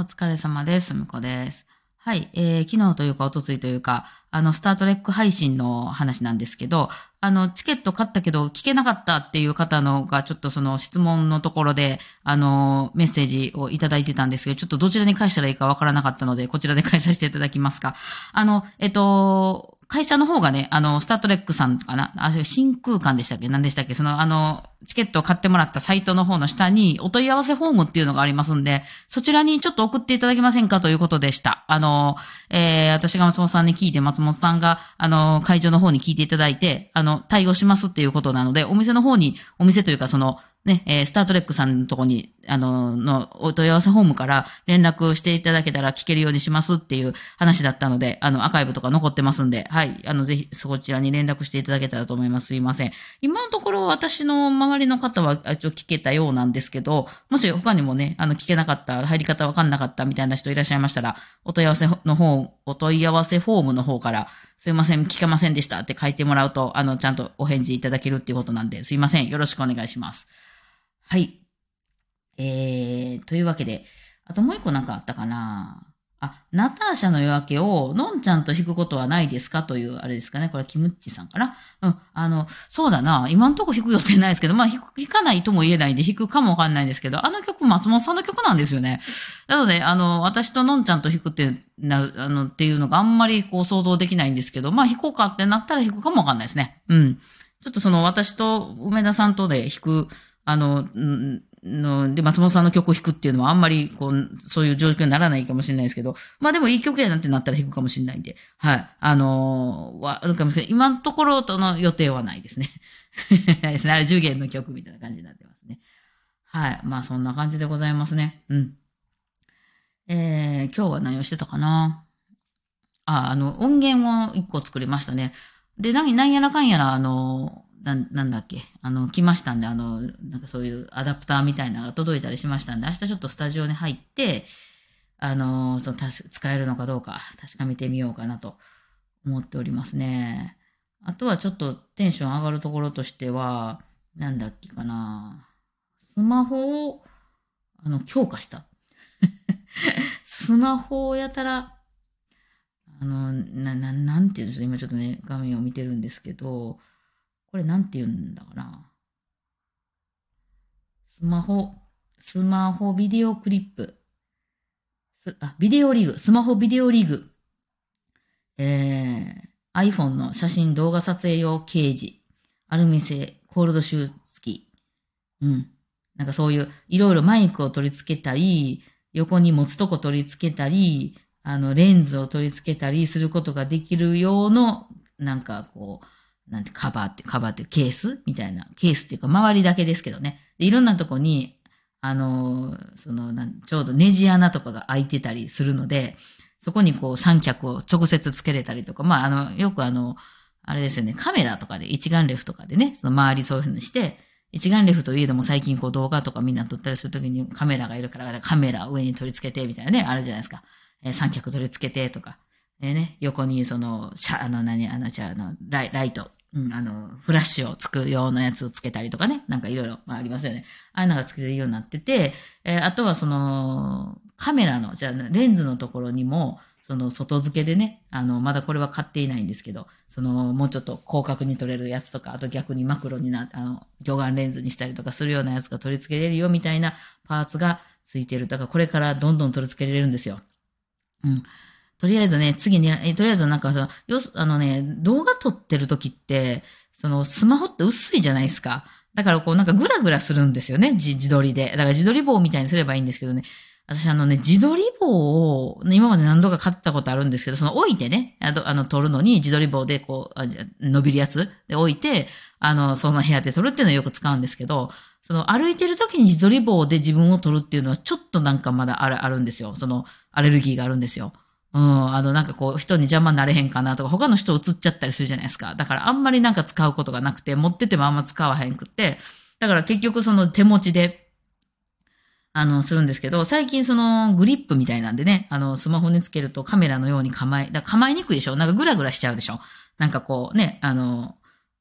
お疲れ様です。むこです。はい。えー、昨日というか、おとついというか、あの、スタートレック配信の話なんですけど、あの、チケット買ったけど、聞けなかったっていう方のが、ちょっとその質問のところで、あの、メッセージをいただいてたんですけど、ちょっとどちらに返したらいいかわからなかったので、こちらで返させていただきますか。あの、えっと、会社の方がね、あの、スタートレックさんかな？あ、真空間でしたっけ？何でしたっけ？その、あの、チケットを買ってもらったサイトの方の下に、お問い合わせフォームっていうのがありますんで、そちらにちょっと送っていただけませんかということでした。あの、えー、私が松本さんに聞いて、松本さんが、あの、会場の方に聞いていただいて、あの、対応しますっていうことなので、お店の方に、お店というか、その、ね、えー、スタートレックさんのとこに、あの、の、お問い合わせフォームから連絡していただけたら聞けるようにしますっていう話だったので、あの、アーカイブとか残ってますんで、はい、あの、ぜひ、そちらに連絡していただけたらと思います。すいません。今のところ私の周りの方は、一応聞けたようなんですけど、もし他にもね、あの、聞けなかった、入り方わかんなかったみたいな人いらっしゃいましたら、お問い合わせの方、お問い合わせフォームの方から、すいません、聞けませんでしたって書いてもらうと、あの、ちゃんとお返事いただけるっていうことなんで、すいません。よろしくお願いします。はい。えー、というわけで、あともう一個なんかあったかなあ、ナターシャの夜明けを、のんちゃんと弾くことはないですかという、あれですかね。これは、キムッチさんかなうん。あの、そうだな。今んとこ弾く予定ないですけど、まあ、弾弾かないとも言えないんで、弾くかもわかんないんですけど、あの曲、松本さんの曲なんですよね。なので、あの、私とのんちゃんと弾くってなる、あの、っていうのがあんまりこう想像できないんですけど、まあ、弾こうかってなったら弾くかもわかんないですね。うん。ちょっとその、私と梅田さんとで弾く、あの、の、で、松本さんの曲を弾くっていうのはあんまり、こう、そういう状況にならないかもしれないですけど、まあでもいい曲やなんてなったら弾くかもしれないんで、はい。あのーは、あるかもしれない。今のところとの予定はないですね。ないですね。あれ、10弦の曲みたいな感じになってますね。はい。まあそんな感じでございますね。うん。えー、今日は何をしてたかな？あ、あの、音源を1個作りましたね。で、ななんやらかんやら、あの、な、なんだっけ、あの、来ましたんで、あの、なんかそういうアダプターみたいなのが届いたりしましたんで、明日ちょっとスタジオに入って、あの、その、使えるのかどうか確かめてみようかなと思っておりますね。あとはちょっとテンション上がるところとしては、なんだっけかな。スマホを、あの、強化した。スマホをやたら、あの、な、な、なんていうんでしょう。今ちょっとね、画面を見てるんですけど、これなんて言うんだかな。スマホ、スマホビデオクリップ。すあ、ビデオリグ、スマホビデオリグ。えー、iPhone の写真動画撮影用ケージ。アルミ製コールドシュー付き。うん。なんかそういう、いろいろマイクを取り付けたり、横に持つとこ取り付けたり、あの、レンズを取り付けたりすることができる用の、なんかこう、なんてカバーって、カバーってケースみたいな。ケースっていうか周りだけですけどね。でいろんなとこに、あの、そのなん、ちょうどネジ穴とかが開いてたりするので、そこにこう三脚を直接つけれたりとか、まあ、あの、よくあの、あれですよね、カメラとかで、一眼レフとかでね、その周りそういうふうにして、一眼レフといえども最近こう動画とかみんな撮ったりするときにカメラがいるから、カメラ上に取り付けてみたいなね、あるじゃないですか。えー三脚取り付けてとか。えーね、横にその、シャあの、何、あの、じゃあ、あの、ライライト、うん、あの、フラッシュをつくようなやつをつけたりとかね、なんかいろいろ、まあ、ありますよね。ああいうのがつけれるようになってて、えーあとはその、カメラの、じゃあ、レンズのところにも、その外付けでね、あの、まだこれは買っていないんですけど、その、もうちょっと広角に撮れるやつとか、あと逆にマクロにな、あの、魚眼レンズにしたりとかするようなやつが取り付けれるよみたいなパーツがついてる。だからこれからどんどん取り付けられるんですよ。うん。とりあえずね、次に、えとりあえずなんかさ、よ、あのね、動画撮ってる時って、そのスマホって薄いじゃないですか。だからこうなんかグラグラするんですよね、自自撮りで。だから自撮り棒みたいにすればいいんですけどね。私あのね、自撮り棒を、今まで何度か買ったことあるんですけど、その置いてね、あの、あの撮るのに自撮り棒でこう、あ伸びるやつで置いて、あの、その部屋で撮るっていうのをよく使うんですけど、その歩いてる時に自撮り棒で自分を撮るっていうのはちょっとなんかまだあるあるんですよ。そのアレルギーがあるんですよ。うん、あの、なんかこう、人に邪魔になれへんかなとか、他の人映っちゃったりするじゃないですか。だからあんまりなんか使うことがなくて、持っててもあんま使わへんくって、だから結局その手持ちで、あの、するんですけど、最近そのグリップみたいなんでね、あの、スマホにつけるとカメラのように構え、だ構えにくいでしょなんかグラグラしちゃうでしょなんかこうね、あの、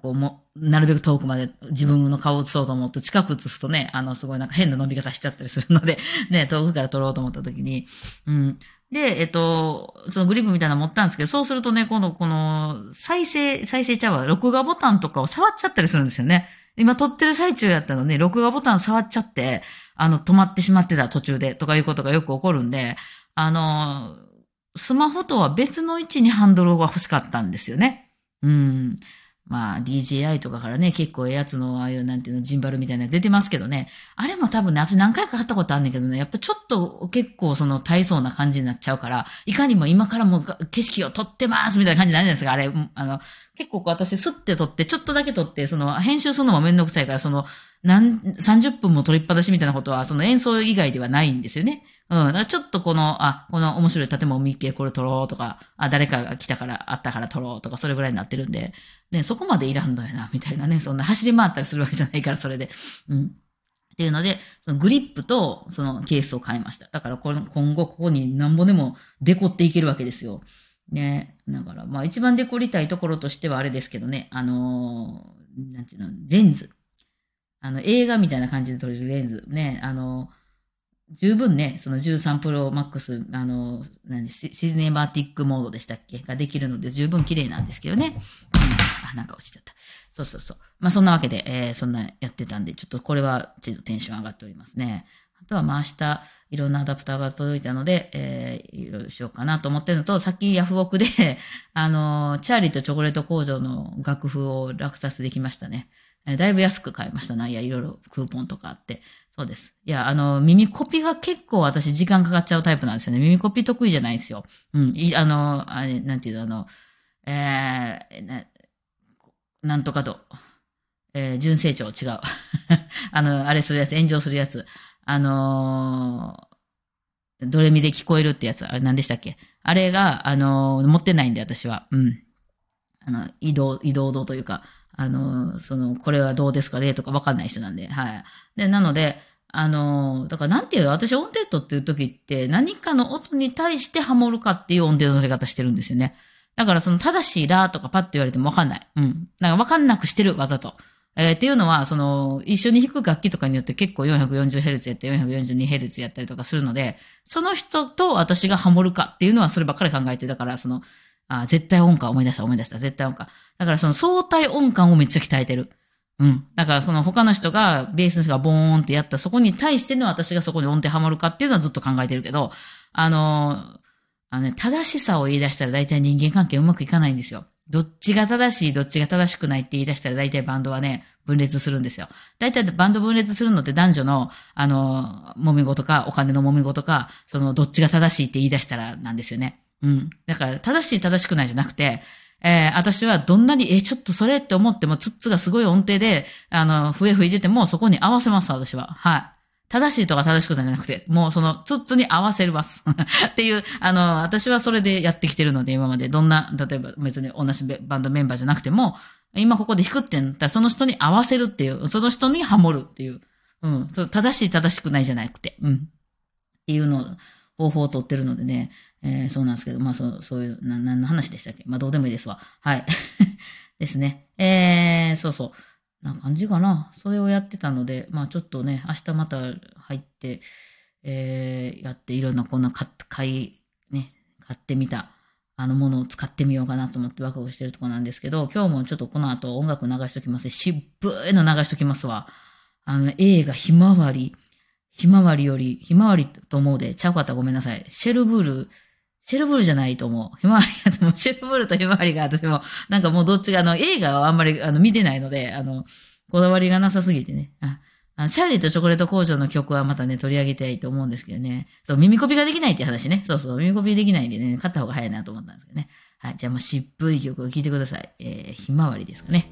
こうも、なるべく遠くまで自分の顔を映そうと思うと、近く映すとね、あの、すごいなんか変な伸び方しちゃったりするので、ね、遠くから撮ろうと思った時に、うん。で、えっと、そのグリップみたいなの持ったんですけど、そうするとね、今度この再生、再生ちゃうわ、録画ボタンとかを触っちゃったりするんですよね。今撮ってる最中やったのに、録画ボタン触っちゃって、あの、止まってしまってた途中でとかいうことがよく起こるんで、あの、スマホとは別の位置にハンドルが欲しかったんですよね。うん。まあ DJI とかからね、結構ええやつの、ああいうなんていうの、ジンバルみたいな出てますけどね。あれも多分ね、私何回か買ったことあんねんけどね、やっぱちょっと結構その大層な感じになっちゃうから、いかにも今からも景色を撮ってますみたいな感じになるじゃないですか、あれ。あの、結構私スッて撮って、ちょっとだけ撮って、その編集するのもめんどくさいから、その、何、30分も撮りっぱなしみたいなことは、その演奏以外ではないんですよね。うん。だからちょっとこの、あ、この面白い建物を見てこれ撮ろうとか、あ、誰かが来たから、あったから撮ろうとか、それぐらいになってるんで、ね、そこまでいらんのやな、みたいなね。そんな走り回ったりするわけじゃないから、それで。うん。っていうので、そのグリップとそのケースを買いました。だからこれ今後ここに何ぼでもデコっていけるわけですよ。ね。だから、まあ一番デコりたいところとしてはあれですけどね、あのー、なんていうの、レンズ。あの、映画みたいな感じで撮れるレンズ。ね、あの十分ね、その13プロマックス、あの、何シズネマティックモードでしたっけ？ができるので十分綺麗なんですけどね。うん、あ、なんか落ちちゃった。そうそうそう。まあそんなわけで、えー、そんなやってたんで、ちょっとこれはちょっとテンション上がっておりますね。あとはまあ明日、いろんなアダプターが届いたので、えー、いろいろしようかなと思ってるのと、さっきヤフオクであの、チャーリーとチョコレート工場の楽譜を落札できましたね。えー、だいぶ安く買いましたな。いや、いろいろクーポンとかあって。そうです。いや、あの、耳コピが結構私時間かかっちゃうタイプなんですよね。耳コピ得意じゃないんですよ。うん。いあの、あれ、なんていうの、あの、えー、ななんとかと、えー、純正長違う。あの、あれするやつ、炎上するやつ。あのー、ドレミで聞こえるってやつ、あれ何でしたっけ？あれが、あのー、持ってないんで、私は。うん。あの、移動、移動度というか、あの、その、これはどうですか例とかわかんない人なんで、はい。で、なので、あの、だからなんていう私音程取ってる時って何かの音に対してハモるかっていう音程の取り方してるんですよね。だからその正しいラとかパッと言われてもわかんない。うん。だからわかんなくしてる、わざと。えー、っていうのは、その、一緒に弾く楽器とかによって結構 440Hz やって 442Hz やったりとかするので、その人と私がハモるかっていうのはそればっかり考えて、だからその、あ、絶対音感思い出した思い出した、絶対音感。だからその相対音感をめっちゃ鍛えてる。うん。だからその他の人が、ベースの人がボーンってやったそこに対しての私がそこに音程ハマるかっていうのはずっと考えてるけど、あのあのね、正しさを言い出したら大体人間関係うまくいかないんですよ。どっちが正しい、どっちが正しくないって言い出したら大体バンドはね、分裂するんですよ。大体バンド分裂するのって男女の、あの、揉め事か、お金の揉め事か、その、どっちが正しいって言い出したらなんですよね。うん。だから、正しい正しくないじゃなくて、えー、私はどんなに、えちょっとそれって思っても、ツッツがすごい音程で、あの、笛吹いてても、そこに合わせます、私は。はい。正しいとか正しくないじゃなくて、もうその、ツッツに合わせます。っていう、あの、私はそれでやってきてるので、今までどんな、例えば別に同じバンドメンバーじゃなくても、今ここで弾くってなったら、その人に合わせるっていう、その人にハモるっていう、うん、正しい正しくないじゃなくて、うん。っていうの方法をとってるのでね、えー、そうなんですけど、まあそう、そういう、な、何の話でしたっけ？まあどうでもいいですわ。はい。ですね。えー、そうそう。な感じかな。それをやってたので、まあちょっとね、明日また入って、えー、やっていろんなこんな買、買い、ね、買ってみた、あのものを使ってみようかなと思ってワクワクしてるとこなんですけど、今日もちょっとこの後音楽流しときますし。渋いの流しときますわ。あの、映画ひまわり。ひまわりより、ひまわりと思うで、ちゃうかったらごめんなさい。シェルブール、シェルブルじゃないと思う。ひまわりが、シェルブルとひまわりが私も、なんかもうどっちが、あの、映画はあんまり、あの、見てないので、あの、こだわりがなさすぎてね。ああのシャーリーとチョコレート工場の曲はまたね、取り上げたいと思うんですけどね。そう、耳コピができないって話ね。そうそう、耳コピできないんでね、買った方が早いなと思ったんですけどね。はい、じゃあもう渋い曲を聴いてください。えー、ひまわりですかね。